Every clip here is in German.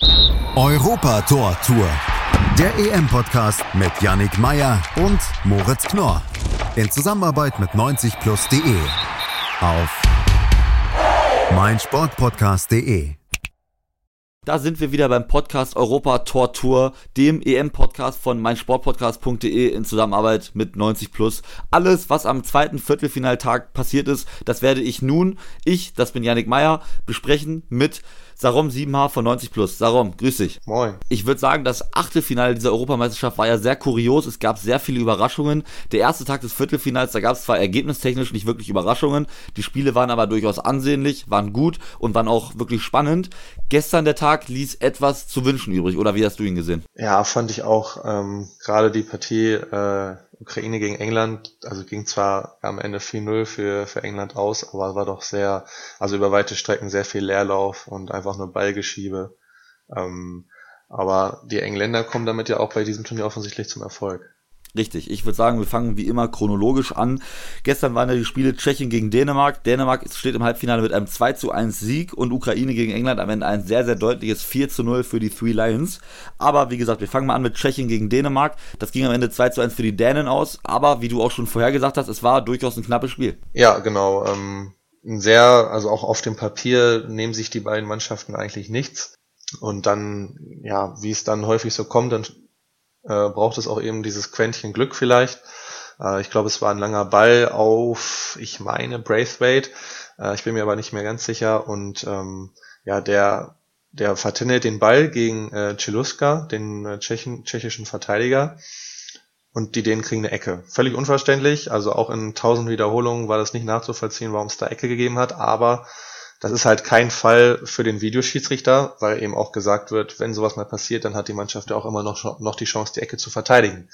Europa Tor Tour. Der EM-Podcast mit Yannick Meyer und Moritz Knorr. In Zusammenarbeit mit 90plus.de. Auf meinsportpodcast.de. Da sind wir wieder beim Podcast Europa Tor Tour, dem EM-Podcast von meinsportpodcast.de in Zusammenarbeit mit 90 Plus. Alles, was am zweiten Viertelfinaltag passiert ist, das werde ich nun, ich, das bin Yannick Meyer, besprechen mit Sarom 7H von 90 Plus. Sarom, grüß dich. Moin. Ich würde sagen, das Achtelfinale dieser Europameisterschaft war ja sehr kurios. Es gab sehr viele Überraschungen. Der erste Tag des Viertelfinals, da gab es zwar ergebnistechnisch nicht wirklich Überraschungen. Die Spiele waren aber durchaus ansehnlich, waren gut und waren auch wirklich spannend. Gestern der Tag ließ etwas zu wünschen übrig, oder wie hast du ihn gesehen? Ja, fand ich auch. Ähm, Gerade die Partie äh, Ukraine gegen England, also ging zwar am Ende 4-0 für, für England aus, aber war doch sehr, also über weite Strecken sehr viel Leerlauf und einfach nur Ballgeschiebe. Ähm, aber die Engländer kommen damit ja auch bei diesem Turnier offensichtlich zum Erfolg. Richtig, ich würde sagen, wir fangen wie immer chronologisch an. Gestern waren ja die Spiele Tschechien gegen Dänemark. Dänemark steht im Halbfinale mit einem 2 zu 1 Sieg und Ukraine gegen England am Ende ein sehr, sehr deutliches 4 zu 0 für die Three Lions. Aber wie gesagt, wir fangen mal an mit Tschechien gegen Dänemark. Das ging am Ende 2 zu 1 für die Dänen aus. Aber wie du auch schon vorher gesagt hast, es war durchaus ein knappes Spiel. Ja, genau. Ähm, sehr, also auch auf dem Papier nehmen sich die beiden Mannschaften eigentlich nichts. Und dann, ja, wie es dann häufig so kommt, dann äh, braucht es auch eben dieses Quäntchen Glück vielleicht. Äh, ich glaube, es war ein langer Ball auf, ich meine, Braithwaite. Äh, ich bin mir aber nicht mehr ganz sicher. Und ähm, ja, der, der vertendelt den Ball gegen äh, Cheluska, den äh, Tschechen, tschechischen Verteidiger. Und die Dänen kriegen eine Ecke. Völlig unverständlich. Also auch in tausend Wiederholungen war das nicht nachzuvollziehen, warum es da Ecke gegeben hat. Aber das ist halt kein Fall für den Videoschiedsrichter, weil eben auch gesagt wird, wenn sowas mal passiert, dann hat die Mannschaft ja auch immer noch, noch die Chance, die Ecke zu verteidigen.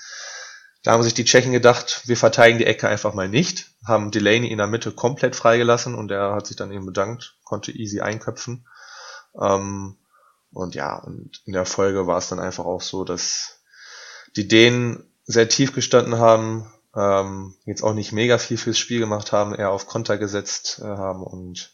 Da haben sich die Tschechen gedacht, wir verteidigen die Ecke einfach mal nicht, haben Delaney in der Mitte komplett freigelassen und der hat sich dann eben bedankt, konnte easy einköpfen. Ähm, und ja, und in der Folge war es dann einfach auch so, dass die Dänen sehr tief gestanden haben, ähm, jetzt auch nicht mega viel fürs Spiel gemacht haben, eher auf Konter gesetzt äh, haben und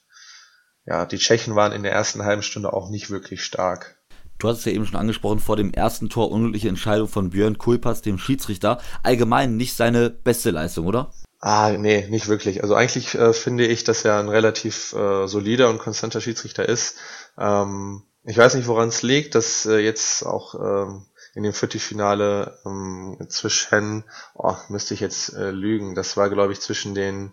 ja, die Tschechen waren in der ersten halben Stunde auch nicht wirklich stark. Du hast es ja eben schon angesprochen, vor dem ersten Tor unglückliche Entscheidung von Björn Kulpas, dem Schiedsrichter. Allgemein nicht seine beste Leistung, oder? Ah, nee, nicht wirklich. Also eigentlich äh, finde ich, dass er ein relativ äh, solider und konstanter Schiedsrichter ist. Ähm, ich weiß nicht, woran es liegt, dass äh, jetzt auch ähm, in dem Viertelfinale ähm, zwischen, oh, müsste ich jetzt äh, lügen, das war glaube ich zwischen den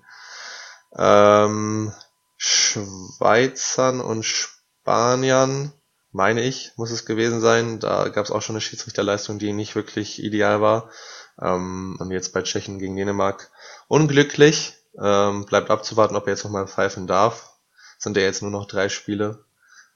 ähm, Schweizern und Spaniern, meine ich, muss es gewesen sein. Da gab es auch schon eine Schiedsrichterleistung, die nicht wirklich ideal war. Ähm, und jetzt bei Tschechien gegen Dänemark unglücklich. Ähm, bleibt abzuwarten, ob er jetzt nochmal pfeifen darf. Sind ja jetzt nur noch drei Spiele.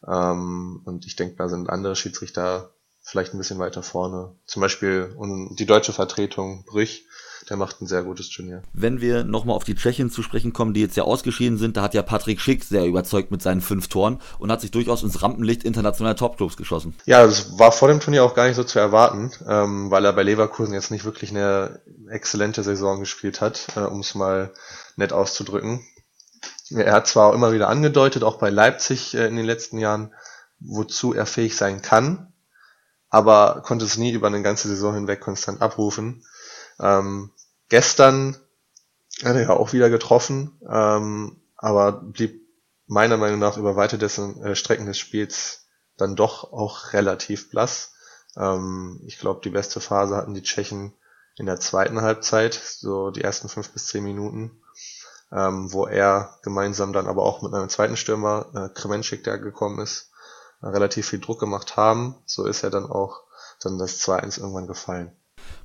Ähm, und ich denke, da sind andere Schiedsrichter vielleicht ein bisschen weiter vorne. Zum Beispiel die deutsche Vertretung Brüch der macht ein sehr gutes Turnier. Wenn wir nochmal auf die Tschechen zu sprechen kommen, die jetzt ja ausgeschieden sind, da hat ja Patrick Schick sehr überzeugt mit seinen fünf Toren und hat sich durchaus ins Rampenlicht internationaler Topclubs geschossen. Ja, das war vor dem Turnier auch gar nicht so zu erwarten, ähm, weil er bei Leverkusen jetzt nicht wirklich eine exzellente Saison gespielt hat, äh, um es mal nett auszudrücken. Er hat zwar immer wieder angedeutet, auch bei Leipzig äh, in den letzten Jahren, wozu er fähig sein kann, aber konnte es nie über eine ganze Saison hinweg konstant abrufen. Ähm, gestern hat er ja auch wieder getroffen, ähm, aber blieb meiner Meinung nach über weite dessen, äh, Strecken des Spiels dann doch auch relativ blass. Ähm, ich glaube, die beste Phase hatten die Tschechen in der zweiten Halbzeit, so die ersten fünf bis zehn Minuten, ähm, wo er gemeinsam dann aber auch mit einem zweiten Stürmer, äh, Kremenschik, der gekommen ist, äh, relativ viel Druck gemacht haben. So ist er dann auch dann das 2-1 irgendwann gefallen.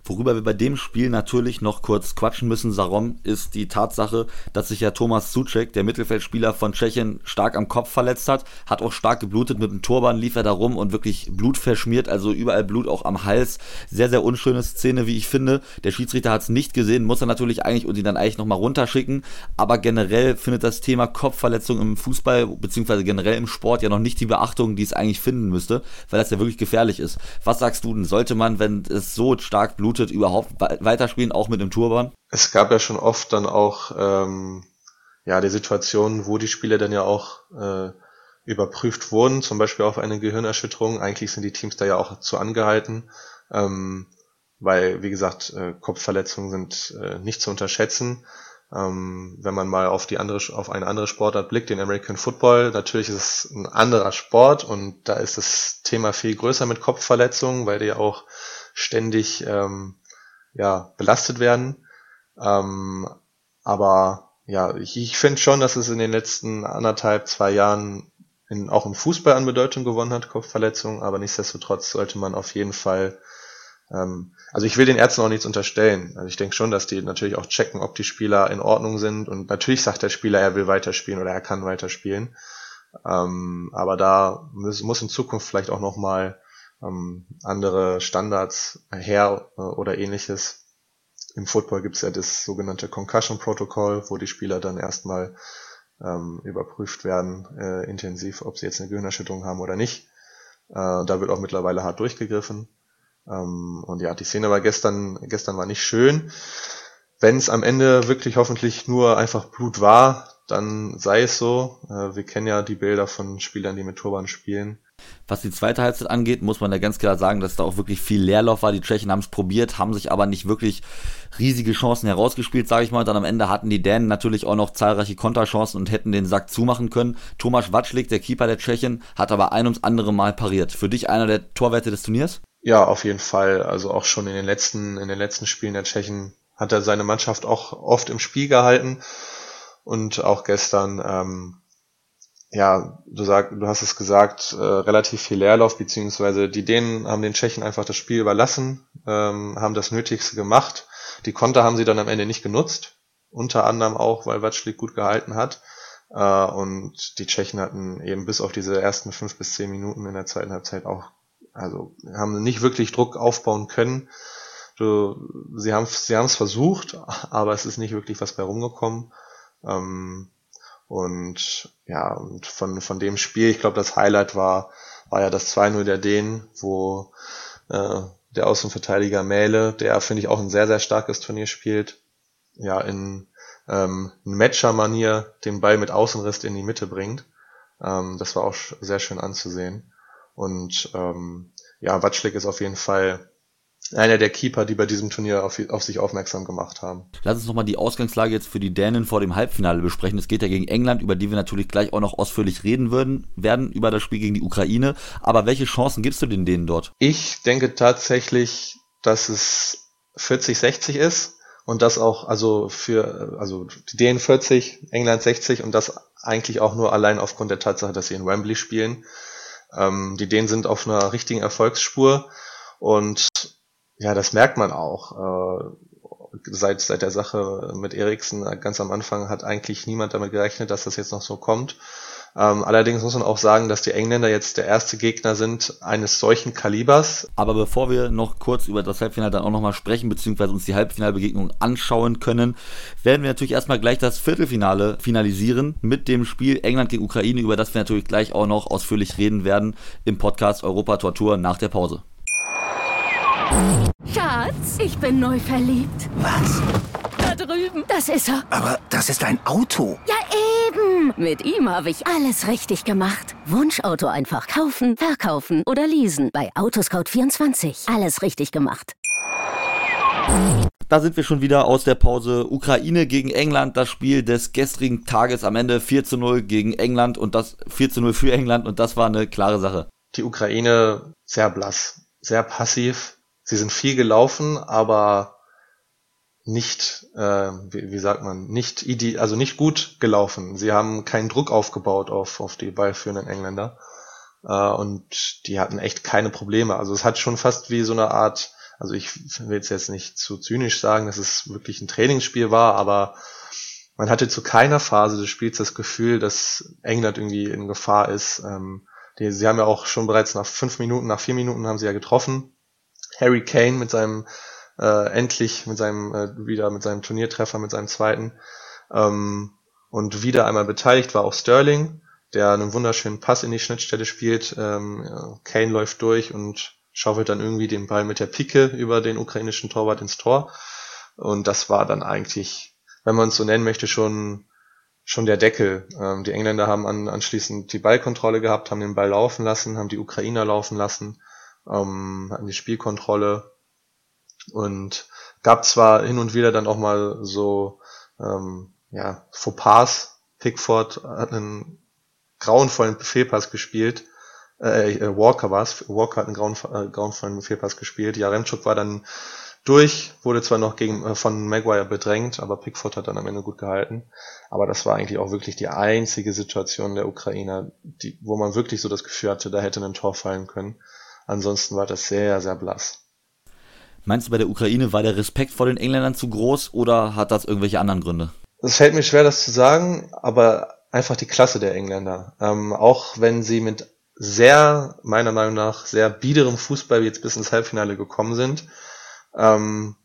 Worüber wir bei dem Spiel natürlich noch kurz quatschen müssen, Sarom, ist die Tatsache, dass sich ja Thomas Suchek, der Mittelfeldspieler von Tschechien, stark am Kopf verletzt hat, hat auch stark geblutet, mit dem Turban lief er da rum und wirklich Blut verschmiert, also überall Blut auch am Hals. Sehr, sehr unschöne Szene, wie ich finde. Der Schiedsrichter hat es nicht gesehen, muss er natürlich eigentlich und ihn dann eigentlich nochmal runterschicken, aber generell findet das Thema Kopfverletzung im Fußball, beziehungsweise generell im Sport ja noch nicht die Beachtung, die es eigentlich finden müsste, weil das ja wirklich gefährlich ist. Was sagst du denn, sollte man, wenn es so stark blutet, blutet, überhaupt weiterspielen, auch mit dem Turban? Es gab ja schon oft dann auch ähm, ja die Situation, wo die Spieler dann ja auch äh, überprüft wurden, zum Beispiel auf eine Gehirnerschütterung. Eigentlich sind die Teams da ja auch zu angehalten, ähm, weil, wie gesagt, äh, Kopfverletzungen sind äh, nicht zu unterschätzen. Ähm, wenn man mal auf die andere, auf eine andere Sportart blickt, den American Football, natürlich ist es ein anderer Sport und da ist das Thema viel größer mit Kopfverletzungen, weil die auch ständig ähm, ja, belastet werden. Ähm, aber ja, ich, ich finde schon, dass es in den letzten anderthalb, zwei Jahren in, auch im Fußball an Bedeutung gewonnen hat, Kopfverletzungen, aber nichtsdestotrotz sollte man auf jeden Fall ähm, also ich will den Ärzten auch nichts unterstellen. Also ich denke schon, dass die natürlich auch checken, ob die Spieler in Ordnung sind. Und natürlich sagt der Spieler, er will weiterspielen oder er kann weiterspielen. Ähm, aber da muss, muss in Zukunft vielleicht auch nochmal ähm, andere Standards her äh, oder ähnliches. Im Football gibt es ja das sogenannte Concussion Protocol, wo die Spieler dann erstmal ähm, überprüft werden, äh, intensiv, ob sie jetzt eine Gehirnerschütterung haben oder nicht. Äh, da wird auch mittlerweile hart durchgegriffen. Ähm, und ja, die Szene war gestern, gestern war nicht schön. Wenn es am Ende wirklich hoffentlich nur einfach Blut war, dann sei es so. Äh, wir kennen ja die Bilder von Spielern, die mit Turban spielen. Was die zweite Halbzeit angeht, muss man ja ganz klar sagen, dass da auch wirklich viel Leerlauf war. Die Tschechen haben es probiert, haben sich aber nicht wirklich riesige Chancen herausgespielt, sage ich mal. Dann am Ende hatten die Dänen natürlich auch noch zahlreiche Konterchancen und hätten den Sack zumachen können. Thomas Watschlik, der Keeper der Tschechen, hat aber ein ums andere Mal pariert. Für dich einer der Torwerte des Turniers? Ja, auf jeden Fall. Also auch schon in den letzten, in den letzten Spielen der Tschechen hat er seine Mannschaft auch oft im Spiel gehalten. Und auch gestern, ähm, ja, du sag, du hast es gesagt, äh, relativ viel Leerlauf, beziehungsweise die Dänen haben den Tschechen einfach das Spiel überlassen, ähm, haben das Nötigste gemacht. Die Konter haben sie dann am Ende nicht genutzt, unter anderem auch, weil Watschlik gut gehalten hat. Äh, und die Tschechen hatten eben bis auf diese ersten fünf bis zehn Minuten in der zweiten Halbzeit auch also haben nicht wirklich Druck aufbauen können. Du, sie haben sie haben es versucht, aber es ist nicht wirklich was bei rumgekommen. Ähm, und ja, und von, von dem Spiel, ich glaube, das Highlight war, war ja das 2-0 der Dänen, wo äh, der Außenverteidiger Mähle, der finde ich auch ein sehr, sehr starkes Turnier spielt, ja, in ähm, Matcher-Manier den Ball mit Außenriss in die Mitte bringt. Ähm, das war auch sehr schön anzusehen. Und ähm, ja, Watschlik ist auf jeden Fall einer der Keeper, die bei diesem Turnier auf, auf sich aufmerksam gemacht haben. Lass uns nochmal die Ausgangslage jetzt für die Dänen vor dem Halbfinale besprechen. Es geht ja gegen England, über die wir natürlich gleich auch noch ausführlich reden würden, werden über das Spiel gegen die Ukraine. Aber welche Chancen gibst du den Dänen dort? Ich denke tatsächlich, dass es 40-60 ist und das auch, also für, also die Dänen 40, England 60 und das eigentlich auch nur allein aufgrund der Tatsache, dass sie in Wembley spielen. Ähm, die Dänen sind auf einer richtigen Erfolgsspur und ja, das merkt man auch. Äh, seit, seit der Sache mit Eriksen ganz am Anfang hat eigentlich niemand damit gerechnet, dass das jetzt noch so kommt. Ähm, allerdings muss man auch sagen, dass die Engländer jetzt der erste Gegner sind eines solchen Kalibers. Aber bevor wir noch kurz über das Halbfinale dann auch nochmal sprechen, beziehungsweise uns die Halbfinalbegegnung anschauen können, werden wir natürlich erstmal gleich das Viertelfinale finalisieren mit dem Spiel England gegen Ukraine, über das wir natürlich gleich auch noch ausführlich reden werden im Podcast Europa Tortur nach der Pause. Schatz, ich bin neu verliebt. Was? Da drüben. Das ist er. Aber das ist ein Auto. Ja, eben. Mit ihm habe ich alles richtig gemacht. Wunschauto einfach kaufen, verkaufen oder leasen. Bei Autoscout24. Alles richtig gemacht. Da sind wir schon wieder aus der Pause. Ukraine gegen England, das Spiel des gestrigen Tages am Ende 4 zu 0 gegen England und das 4 zu 0 für England und das war eine klare Sache. Die Ukraine sehr blass, sehr passiv. Sie sind viel gelaufen, aber nicht, äh, wie, wie sagt man, nicht ide also nicht gut gelaufen. Sie haben keinen Druck aufgebaut auf, auf die ballführenden Engländer. Äh, und die hatten echt keine Probleme. Also es hat schon fast wie so eine Art, also ich will es jetzt nicht zu zynisch sagen, dass es wirklich ein Trainingsspiel war, aber man hatte zu keiner Phase des Spiels das Gefühl, dass England irgendwie in Gefahr ist. Ähm, die, sie haben ja auch schon bereits nach fünf Minuten, nach vier Minuten haben sie ja getroffen. Harry Kane mit seinem äh, endlich mit seinem äh, wieder mit seinem Turniertreffer, mit seinem zweiten ähm, und wieder einmal beteiligt war auch Sterling, der einen wunderschönen Pass in die Schnittstelle spielt. Ähm, Kane läuft durch und schaufelt dann irgendwie den Ball mit der Pike über den ukrainischen Torwart ins Tor. Und das war dann eigentlich, wenn man es so nennen möchte, schon schon der Deckel. Ähm, die Engländer haben an, anschließend die Ballkontrolle gehabt, haben den Ball laufen lassen, haben die Ukrainer laufen lassen, ähm, hatten die Spielkontrolle und gab zwar hin und wieder dann auch mal so ähm, ja, Fauxpas. Pickford hat einen grauenvollen Fehlpass gespielt. Äh, äh Walker war's. Walker hat einen grauen, äh, grauenvollen Fehlpass gespielt. Jaremchuk war dann durch, wurde zwar noch gegen, äh, von Maguire bedrängt, aber Pickford hat dann am Ende gut gehalten. Aber das war eigentlich auch wirklich die einzige Situation der Ukrainer, die, wo man wirklich so das Gefühl hatte, da hätte ein Tor fallen können. Ansonsten war das sehr, sehr blass. Meinst du, bei der Ukraine war der Respekt vor den Engländern zu groß oder hat das irgendwelche anderen Gründe? Es fällt mir schwer, das zu sagen, aber einfach die Klasse der Engländer. Ähm, auch wenn sie mit sehr, meiner Meinung nach, sehr biederem Fußball jetzt bis ins Halbfinale gekommen sind, ähm,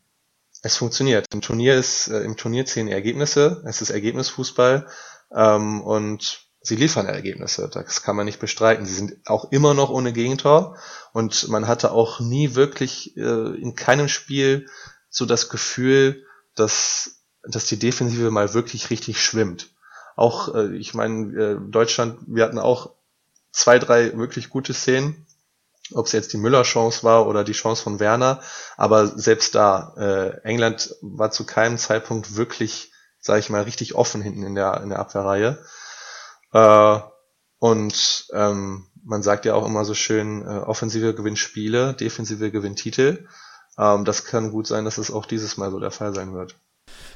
es funktioniert. Im Turnier ist, äh, im Turnier zählen Ergebnisse, es ist Ergebnisfußball ähm, und sie liefern Ergebnisse. Das kann man nicht bestreiten. Sie sind auch immer noch ohne Gegentor und man hatte auch nie wirklich äh, in keinem Spiel so das Gefühl, dass, dass die Defensive mal wirklich richtig schwimmt. Auch, äh, ich meine, äh, Deutschland, wir hatten auch zwei, drei wirklich gute Szenen, ob es jetzt die Müller-Chance war oder die Chance von Werner. Aber selbst da, äh, England war zu keinem Zeitpunkt wirklich, sage ich mal, richtig offen hinten in der, in der Abwehrreihe. Äh, und ähm, man sagt ja auch immer so schön, äh, Offensive gewinnt Spiele, Defensive gewinnt Titel. Ähm, das kann gut sein, dass es auch dieses Mal so der Fall sein wird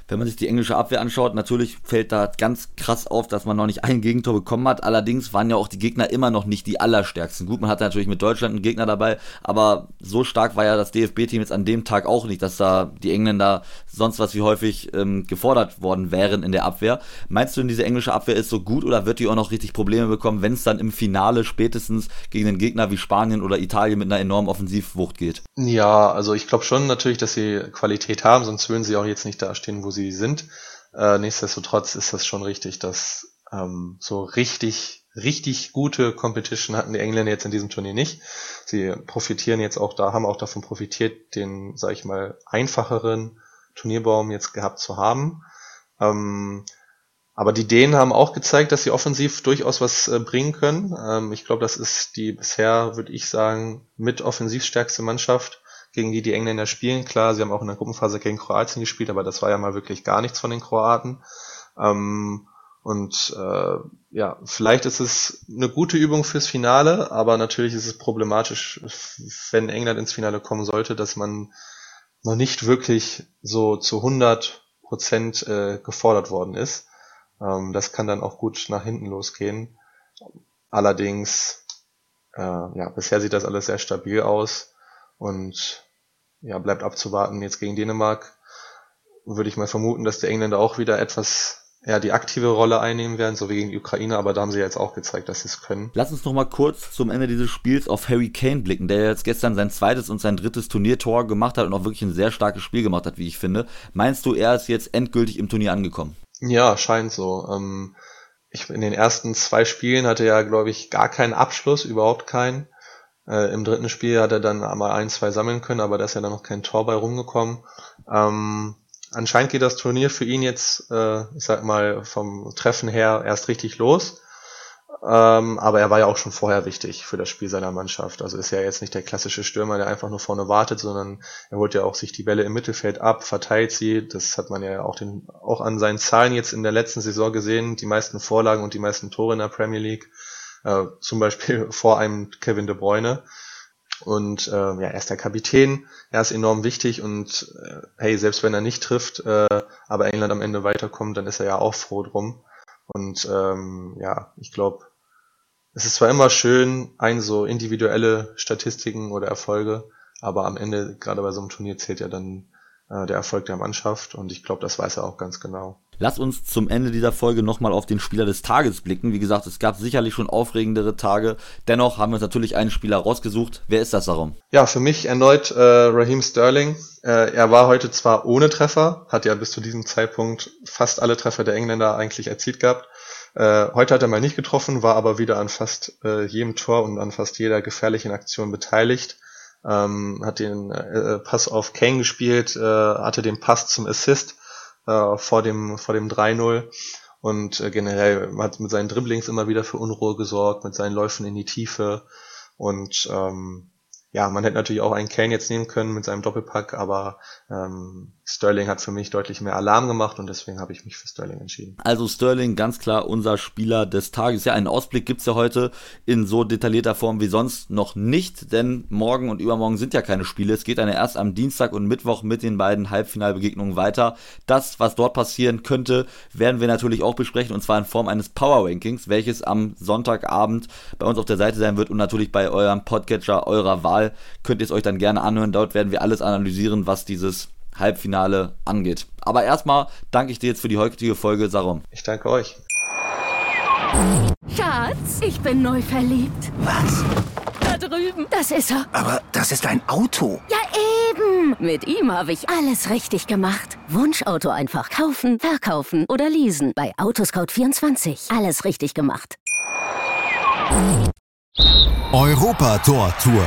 wenn man sich die englische Abwehr anschaut, natürlich fällt da ganz krass auf, dass man noch nicht ein Gegentor bekommen hat. Allerdings waren ja auch die Gegner immer noch nicht die allerstärksten. Gut, man hatte natürlich mit Deutschland einen Gegner dabei, aber so stark war ja das DFB-Team jetzt an dem Tag auch nicht, dass da die Engländer sonst was wie häufig ähm, gefordert worden wären in der Abwehr. Meinst du denn, diese englische Abwehr ist so gut oder wird die auch noch richtig Probleme bekommen, wenn es dann im Finale spätestens gegen einen Gegner wie Spanien oder Italien mit einer enormen Offensivwucht geht? Ja, also ich glaube schon natürlich, dass sie Qualität haben, sonst würden sie auch jetzt nicht dastehen, wo sie sind. Äh, nichtsdestotrotz ist das schon richtig, dass ähm, so richtig, richtig gute Competition hatten die Engländer jetzt in diesem Turnier nicht. Sie profitieren jetzt auch da, haben auch davon profitiert, den, sag ich mal, einfacheren Turnierbaum jetzt gehabt zu haben. Ähm, aber die Dänen haben auch gezeigt, dass sie offensiv durchaus was äh, bringen können. Ähm, ich glaube, das ist die bisher, würde ich sagen, mit offensivstärkste Mannschaft gegen die die Engländer spielen. Klar, sie haben auch in der Gruppenphase gegen Kroatien gespielt, aber das war ja mal wirklich gar nichts von den Kroaten. Ähm, und äh, ja, vielleicht ist es eine gute Übung fürs Finale, aber natürlich ist es problematisch, wenn England ins Finale kommen sollte, dass man noch nicht wirklich so zu 100 Prozent äh, gefordert worden ist. Ähm, das kann dann auch gut nach hinten losgehen. Allerdings, äh, ja, bisher sieht das alles sehr stabil aus und ja, bleibt abzuwarten. Jetzt gegen Dänemark würde ich mal vermuten, dass die Engländer auch wieder etwas ja, die aktive Rolle einnehmen werden, so wie gegen die Ukraine, aber da haben sie jetzt auch gezeigt, dass sie es können. Lass uns noch mal kurz zum Ende dieses Spiels auf Harry Kane blicken, der jetzt gestern sein zweites und sein drittes Turniertor gemacht hat und auch wirklich ein sehr starkes Spiel gemacht hat, wie ich finde. Meinst du, er ist jetzt endgültig im Turnier angekommen? Ja, scheint so. Ähm, ich, in den ersten zwei Spielen hatte er, glaube ich, gar keinen Abschluss, überhaupt keinen. Äh, Im dritten Spiel hat er dann einmal ein, zwei sammeln können, aber da ist ja dann noch kein Tor bei rumgekommen. Ähm, anscheinend geht das Turnier für ihn jetzt, äh, ich sag mal, vom Treffen her erst richtig los. Ähm, aber er war ja auch schon vorher wichtig für das Spiel seiner Mannschaft. Also ist ja jetzt nicht der klassische Stürmer, der einfach nur vorne wartet, sondern er holt ja auch sich die Bälle im Mittelfeld ab, verteilt sie. Das hat man ja auch, den, auch an seinen Zahlen jetzt in der letzten Saison gesehen. Die meisten Vorlagen und die meisten Tore in der Premier League äh, zum Beispiel vor einem Kevin De Bruyne. Und äh, ja, er ist der Kapitän, er ist enorm wichtig und äh, hey, selbst wenn er nicht trifft, äh, aber England am Ende weiterkommt, dann ist er ja auch froh drum. Und ähm, ja, ich glaube, es ist zwar immer schön, ein so individuelle Statistiken oder Erfolge, aber am Ende, gerade bei so einem Turnier, zählt ja dann äh, der Erfolg der Mannschaft und ich glaube, das weiß er auch ganz genau. Lass uns zum Ende dieser Folge nochmal auf den Spieler des Tages blicken. Wie gesagt, es gab sicherlich schon aufregendere Tage. Dennoch haben wir uns natürlich einen Spieler rausgesucht. Wer ist das darum? Ja, für mich erneut äh, Raheem Sterling. Äh, er war heute zwar ohne Treffer, hat ja bis zu diesem Zeitpunkt fast alle Treffer der Engländer eigentlich erzielt gehabt. Äh, heute hat er mal nicht getroffen, war aber wieder an fast äh, jedem Tor und an fast jeder gefährlichen Aktion beteiligt ähm, hat den äh, Pass auf Kane gespielt, äh, hatte den Pass zum Assist äh, vor dem vor dem 3-0 und äh, generell hat mit seinen Dribblings immer wieder für Unruhe gesorgt, mit seinen Läufen in die Tiefe. Und ähm, ja, man hätte natürlich auch einen Kane jetzt nehmen können mit seinem Doppelpack, aber ähm, Sterling hat für mich deutlich mehr Alarm gemacht und deswegen habe ich mich für Sterling entschieden. Also Sterling ganz klar unser Spieler des Tages. Ja, einen Ausblick gibt's ja heute in so detaillierter Form wie sonst noch nicht, denn morgen und übermorgen sind ja keine Spiele. Es geht dann erst am Dienstag und Mittwoch mit den beiden Halbfinalbegegnungen weiter. Das, was dort passieren könnte, werden wir natürlich auch besprechen und zwar in Form eines Power Rankings, welches am Sonntagabend bei uns auf der Seite sein wird und natürlich bei eurem Podcatcher eurer Wahl könnt ihr es euch dann gerne anhören. Dort werden wir alles analysieren, was dieses Halbfinale angeht. Aber erstmal danke ich dir jetzt für die heutige Folge, Sarom. Ich danke euch. Schatz, ich bin neu verliebt. Was? Da drüben. Das ist er. Aber das ist ein Auto. Ja, eben. Mit ihm habe ich alles richtig gemacht. Wunschauto einfach kaufen, verkaufen oder leasen. Bei Autoscout24. Alles richtig gemacht. Europa Tor Tour.